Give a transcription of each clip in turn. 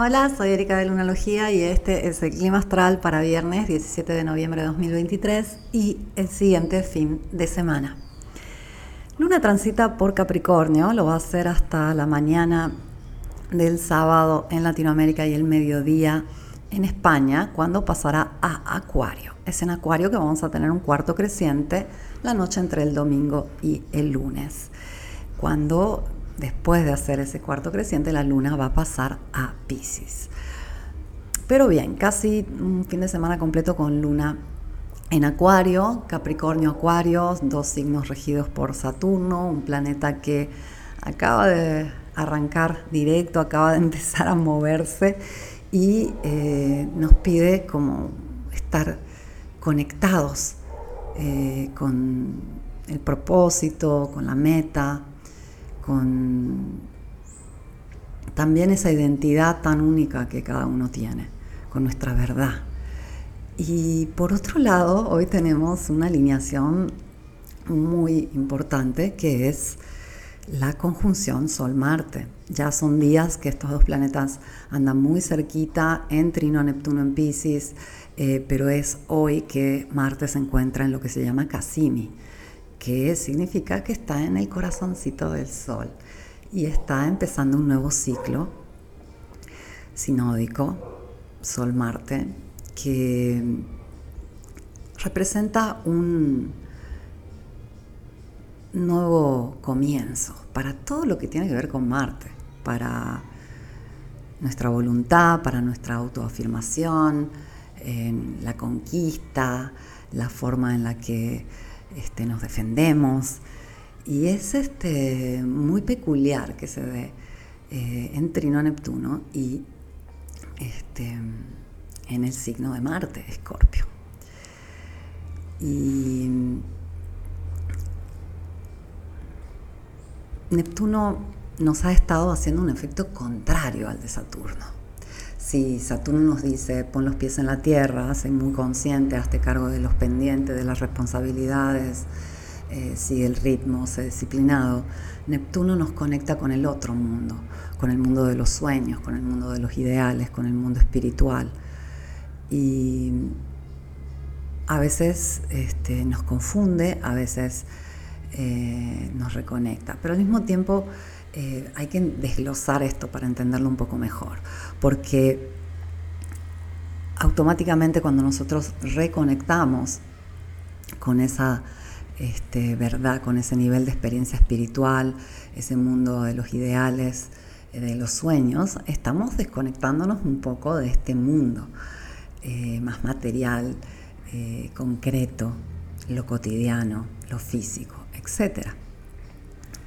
Hola, soy Erika de Lunalogía y este es el clima astral para viernes 17 de noviembre de 2023 y el siguiente fin de semana. Luna transita por Capricornio, lo va a hacer hasta la mañana del sábado en Latinoamérica y el mediodía en España, cuando pasará a Acuario. Es en Acuario que vamos a tener un cuarto creciente la noche entre el domingo y el lunes, cuando después de hacer ese cuarto creciente, la luna va a pasar a Pisces. Pero bien, casi un fin de semana completo con luna en Acuario, Capricornio, Acuario, dos signos regidos por Saturno, un planeta que acaba de arrancar directo, acaba de empezar a moverse y eh, nos pide como estar conectados eh, con el propósito, con la meta, con también esa identidad tan única que cada uno tiene, con nuestra verdad. Y por otro lado, hoy tenemos una alineación muy importante que es la conjunción Sol-Marte. Ya son días que estos dos planetas andan muy cerquita en Trino, Neptuno en Pisces, eh, pero es hoy que Marte se encuentra en lo que se llama Cassimi que significa que está en el corazoncito del Sol y está empezando un nuevo ciclo sinódico, Sol-Marte, que representa un nuevo comienzo para todo lo que tiene que ver con Marte, para nuestra voluntad, para nuestra autoafirmación, la conquista, la forma en la que este, nos defendemos. Y es este, muy peculiar que se ve eh, en Trino Neptuno y este, en el signo de Marte, Escorpio. Y Neptuno nos ha estado haciendo un efecto contrario al de Saturno si Saturno nos dice pon los pies en la tierra, sé muy consciente, hazte cargo de los pendientes, de las responsabilidades, eh, sigue el ritmo, sé disciplinado, Neptuno nos conecta con el otro mundo, con el mundo de los sueños, con el mundo de los ideales, con el mundo espiritual. Y a veces este, nos confunde, a veces eh, nos reconecta, pero al mismo tiempo eh, hay que desglosar esto para entenderlo un poco mejor, porque automáticamente cuando nosotros reconectamos con esa este, verdad, con ese nivel de experiencia espiritual, ese mundo de los ideales, eh, de los sueños, estamos desconectándonos un poco de este mundo eh, más material, concreto, lo cotidiano, lo físico, etcétera.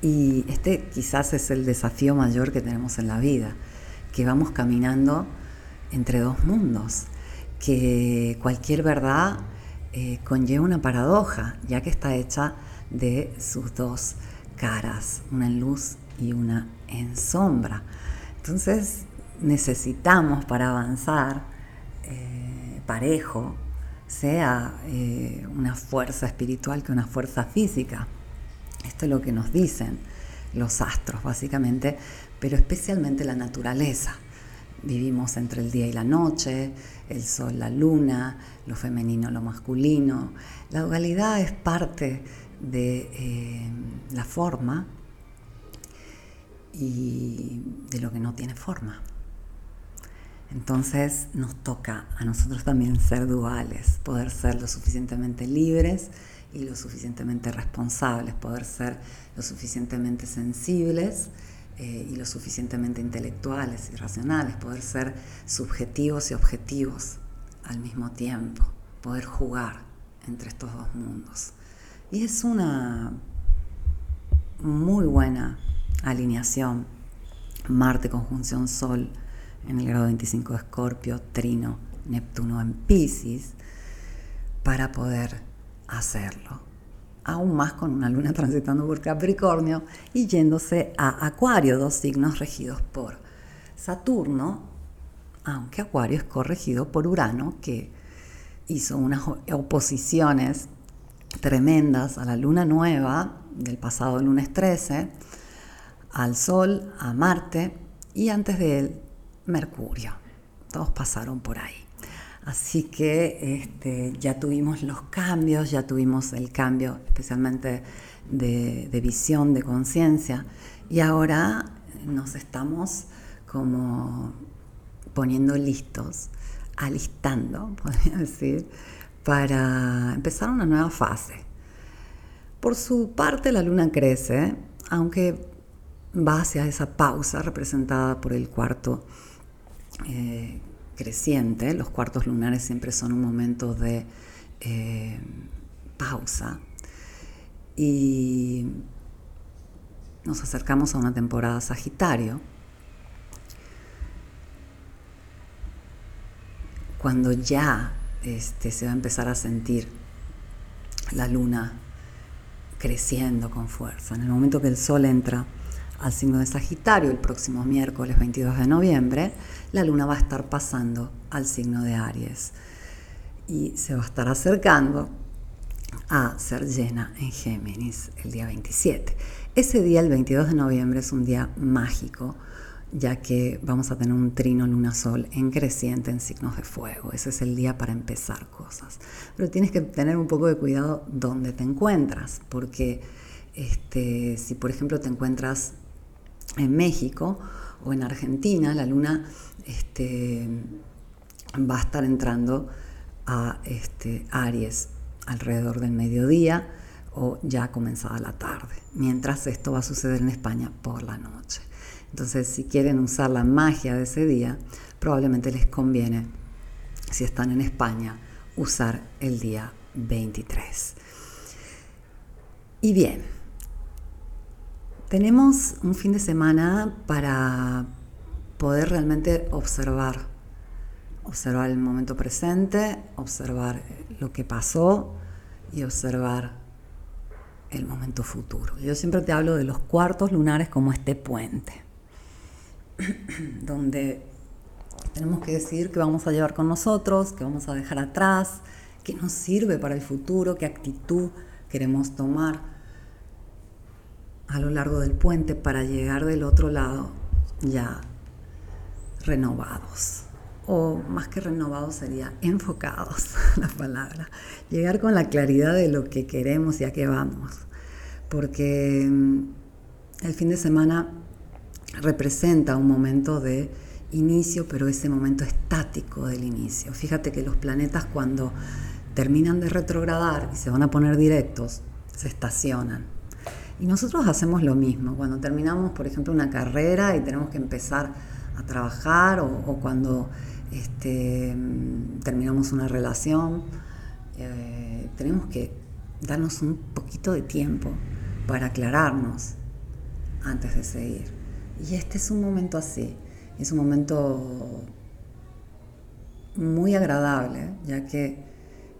Y este quizás es el desafío mayor que tenemos en la vida, que vamos caminando entre dos mundos, que cualquier verdad eh, conlleva una paradoja, ya que está hecha de sus dos caras, una en luz y una en sombra. Entonces necesitamos para avanzar eh, parejo, sea eh, una fuerza espiritual que una fuerza física. Esto es lo que nos dicen los astros, básicamente, pero especialmente la naturaleza. Vivimos entre el día y la noche, el sol, la luna, lo femenino, lo masculino. La dualidad es parte de eh, la forma y de lo que no tiene forma. Entonces nos toca a nosotros también ser duales, poder ser lo suficientemente libres y lo suficientemente responsables, poder ser lo suficientemente sensibles eh, y lo suficientemente intelectuales y racionales, poder ser subjetivos y objetivos al mismo tiempo, poder jugar entre estos dos mundos. Y es una muy buena alineación, Marte conjunción Sol en el grado 25 de Escorpio, Trino, Neptuno en Pisces, para poder hacerlo. Aún más con una luna transitando por Capricornio y yéndose a Acuario, dos signos regidos por Saturno, aunque Acuario es corregido por Urano, que hizo unas oposiciones tremendas a la luna nueva del pasado lunes 13, al Sol, a Marte, y antes de él Mercurio. Todos pasaron por ahí. Así que este, ya tuvimos los cambios, ya tuvimos el cambio especialmente de, visión, de conciencia, y ahora nos estamos como poniendo listos, alistando, podría decir, para empezar una nueva fase. Por su parte, la luna crece, aunque va hacia esa pausa representada por el cuarto eh, creciente. Los cuartos lunares siempre son un momento de eh, pausa. Y nos acercamos a una temporada Sagitario. Cuando ya este, se va a empezar a sentir la luna creciendo con fuerza. En el momento que el sol entra al signo de Sagitario, el próximo miércoles 22 de noviembre, la luna va a estar pasando al signo de Aries y se va a estar acercando a ser llena en Géminis el día 27. Ese día, el 22 de noviembre, es un día mágico ya que vamos a tener un trino luna-sol en creciente en signos de fuego. Ese es el día para empezar cosas. Pero tienes que tener un poco de cuidado donde te encuentras, porque este, si por ejemplo te encuentras en México o en Argentina, la luna este, va a estar entrando a este, Aries alrededor del mediodía o ya comenzada la tarde, mientras esto va a suceder en España por la noche. Entonces, si quieren usar la magia de ese día, probablemente les conviene, si están en España, usar el día 23. Y bien, tenemos un fin de semana para poder realmente observar, observar el momento presente, observar lo que pasó y observar el momento futuro. Yo siempre te hablo de los cuartos lunares como este puente. donde tenemos que decir qué vamos a llevar con nosotros, qué vamos a dejar atrás, qué nos sirve para el futuro, qué actitud queremos tomar a lo largo del puente para llegar del otro lado ya renovados. O más que renovados sería enfocados, la palabra. Llegar con la claridad de lo que queremos y a qué vamos. Porque mm, el fin de semana representa un momento de inicio, pero ese momento estático del inicio. Fíjate que los planetas cuando terminan de retrogradar y se van a poner directos, se estacionan. Y nosotros hacemos lo mismo. Cuando terminamos, por ejemplo, una carrera y tenemos que empezar a trabajar o, cuando este, terminamos una relación, eh, tenemos que darnos un poquito de tiempo para aclararnos antes de seguir. Y este es un momento así, es un momento muy agradable, ya que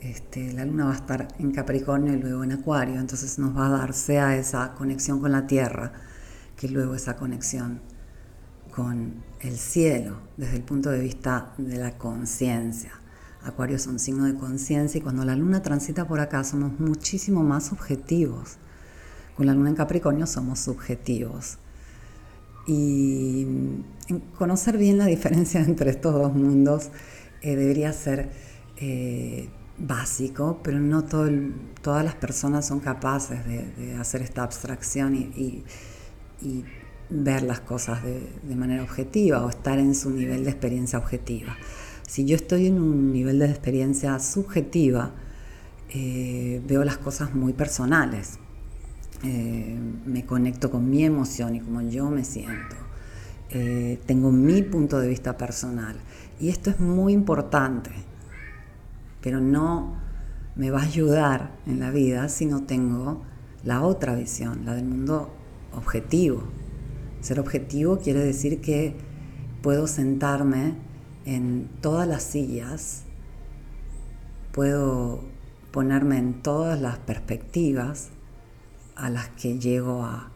este, la luna va a estar en Capricornio y luego en Acuario, entonces nos va a dar sea esa conexión con la Tierra, que luego esa conexión con el cielo, desde el punto de vista de la conciencia. Acuario es un signo de conciencia y cuando la luna transita por acá somos muchísimo más subjetivos. Con la luna en Capricornio somos subjetivos. Y conocer bien la diferencia entre estos dos mundos eh, debería ser eh, básico, pero no todas las personas son capaces de, hacer esta abstracción y, ver las cosas de, manera objetiva o estar en su nivel de experiencia objetiva. Si yo estoy en un nivel de experiencia subjetiva, eh, veo las cosas muy personales. Eh, me conecto con mi emoción y como yo me siento. Eh, tengo mi punto de vista personal. Y esto es muy importante, pero no me va a ayudar en la vida si no tengo la otra visión, la del mundo objetivo. Ser objetivo quiere decir que puedo sentarme en todas las sillas, puedo ponerme en todas las perspectivas a las que llego a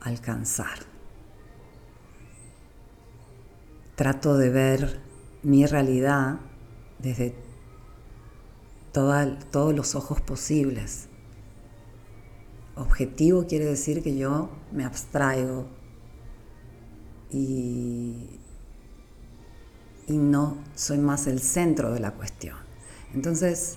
alcanzar. Trato de ver mi realidad desde todos los ojos posibles. Objetivo quiere decir que yo me abstraigo y y no soy más el centro de la cuestión. Entonces,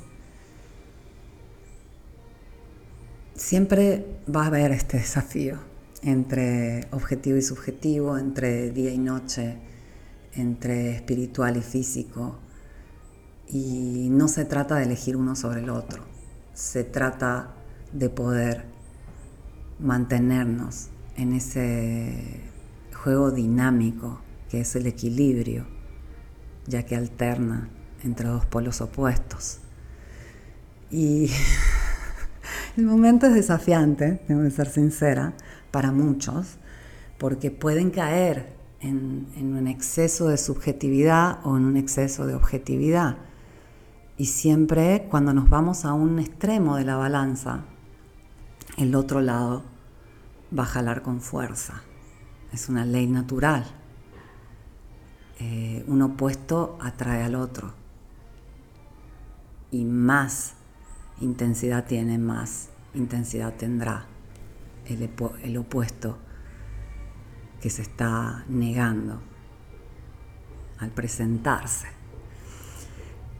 siempre va a haber este desafío entre objetivo y subjetivo, entre día y noche, entre espiritual y físico. Y no se trata de elegir uno sobre el otro, se trata de poder mantenernos en ese juego dinámico que es el equilibrio, ya que alterna entre dos polos opuestos. Y el momento es desafiante, tengo que ser sincera, para muchos, porque pueden caer en, un exceso de subjetividad o en un exceso de objetividad. Y siempre cuando nos vamos a un extremo de la balanza, el otro lado va a jalar con fuerza. Es una ley natural. Eh, un opuesto atrae al otro. Y más intensidad tiene, más intensidad tendrá el, el opuesto que se está negando al presentarse.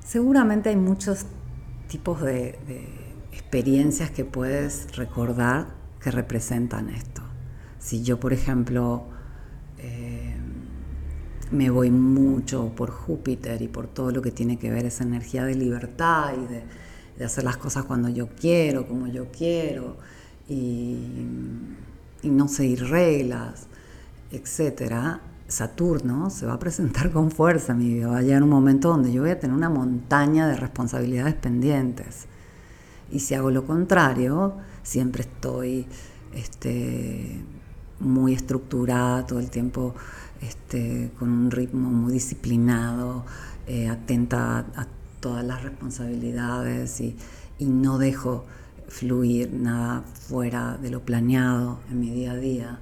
Seguramente hay muchos tipos de, experiencias que puedes recordar que representan esto. Si yo, por ejemplo, eh, me voy mucho por Júpiter y por todo lo que tiene que ver esa energía de libertad y de, hacer las cosas cuando yo quiero, como yo quiero, y, y no seguir reglas, etc. Saturno se va a presentar con fuerza mi vida. Va a llegar un momento donde yo voy a tener una montaña de responsabilidades pendientes. Y si hago lo contrario, siempre estoy este, muy estructurada, todo el tiempo este, con un ritmo muy disciplinado, eh, atenta a, todas las responsabilidades y, no dejo fluir nada fuera de lo planeado en mi día a día,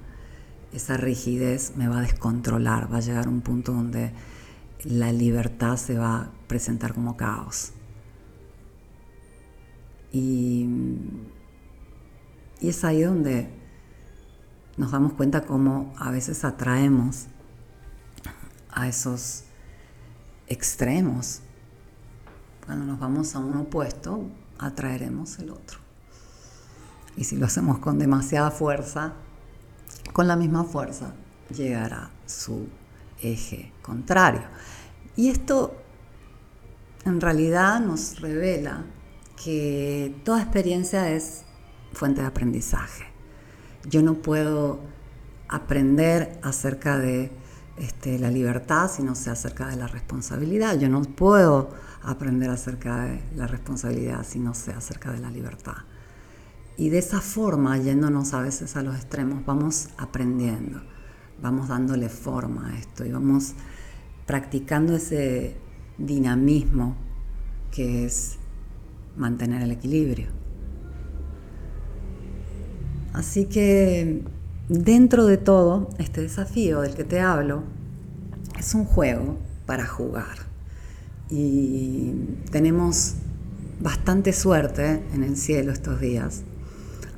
esa rigidez me va a descontrolar, va a llegar un punto donde la libertad se va a presentar como caos. Y, y es ahí donde nos damos cuenta cómo a veces atraemos a esos extremos. Cuando nos vamos a un opuesto, atraeremos el otro. Y si lo hacemos con demasiada fuerza, con la misma fuerza, llegará su eje contrario. Y esto en realidad nos revela que toda experiencia es fuente de aprendizaje yo no puedo aprender acerca de este, la libertad si no sé acerca de la responsabilidad. Yo no puedo aprender acerca de la responsabilidad si no sé acerca de la libertad. Y de esa forma, yéndonos a veces a los extremos, vamos aprendiendo, vamos dándole forma a esto y vamos practicando ese dinamismo que es mantener el equilibrio. Así que dentro de todo, este desafío del que te hablo es un juego para jugar. Y tenemos bastante suerte en el cielo estos días.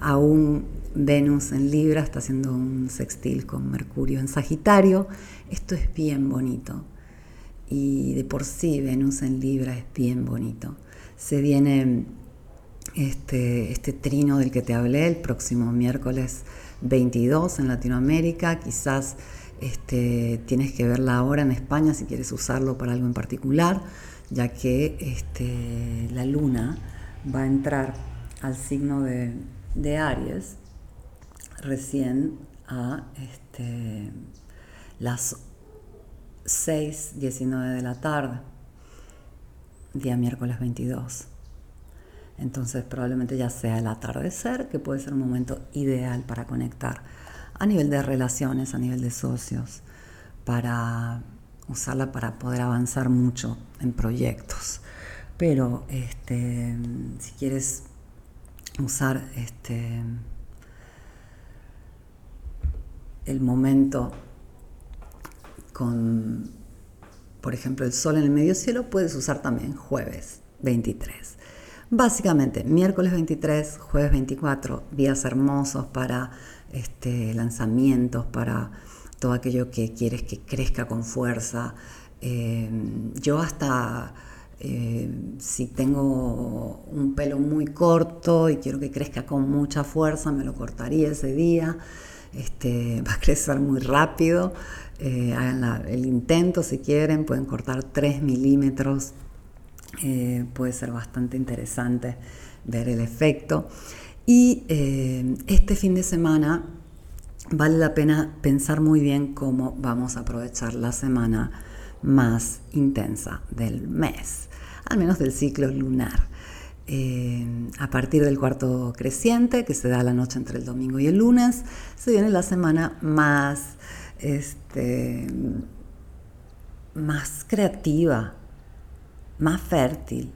Aún Venus en Libra está haciendo un sextil con Mercurio en Sagitario. Esto es bien bonito. Y de por sí Venus en Libra es bien bonito. Se viene este, este trino del que te hablé el próximo miércoles 22 en Latinoamérica. Quizás este, tienes que verla ahora en España si quieres usarlo para algo en particular, ya que este, la luna va a entrar al signo de, Aries recién a este, las 6.19 de la tarde, día miércoles 22. Entonces probablemente ya sea el atardecer, que puede ser un momento ideal para conectar a nivel de relaciones, a nivel de socios, para usarla para poder avanzar mucho en proyectos. Pero este, si quieres usar este, el momento con, por ejemplo, el sol en el medio cielo, puedes usar también jueves 23. Básicamente, miércoles 23, jueves 24, días hermosos para este, lanzamientos, para todo aquello que quieres que crezca con fuerza, Eh, yo hasta eh, si tengo un pelo muy corto y quiero que crezca con mucha fuerza, me lo cortaría ese día. Este, va a crecer muy rápido. Eh, hagan el intento si quieren, pueden cortar 3 milímetros. puede ser bastante interesante ver el efecto. Y este fin de semana vale la pena pensar muy bien cómo vamos a aprovechar la semana más intensa del mes, al menos del ciclo lunar. Eh, a partir del cuarto creciente, que se da la noche entre el domingo y el lunes, se viene la semana más, este, más creativa, más fértil,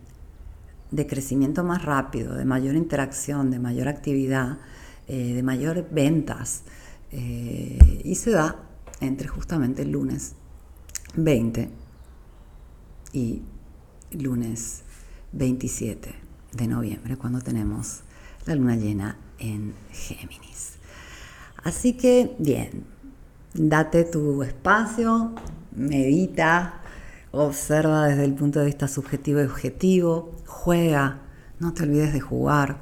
de crecimiento más rápido, de mayor interacción, de mayor actividad, eh, de mayor ventas. Eh, y se da entre justamente el lunes 20 y lunes 27 de noviembre, cuando tenemos la luna llena en Géminis. Así que, bien, date tu espacio, medita, observa desde el punto de vista subjetivo y objetivo, juega, no te olvides de jugar,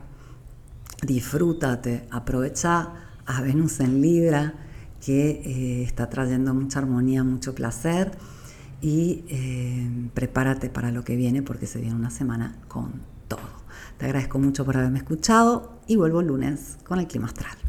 disfrútate, aprovecha a Venus en Libra que eh, está trayendo mucha armonía, mucho placer y eh, prepárate para lo que viene porque se viene una semana con todo. Te agradezco mucho por haberme escuchado y vuelvo el lunes con el clima astral.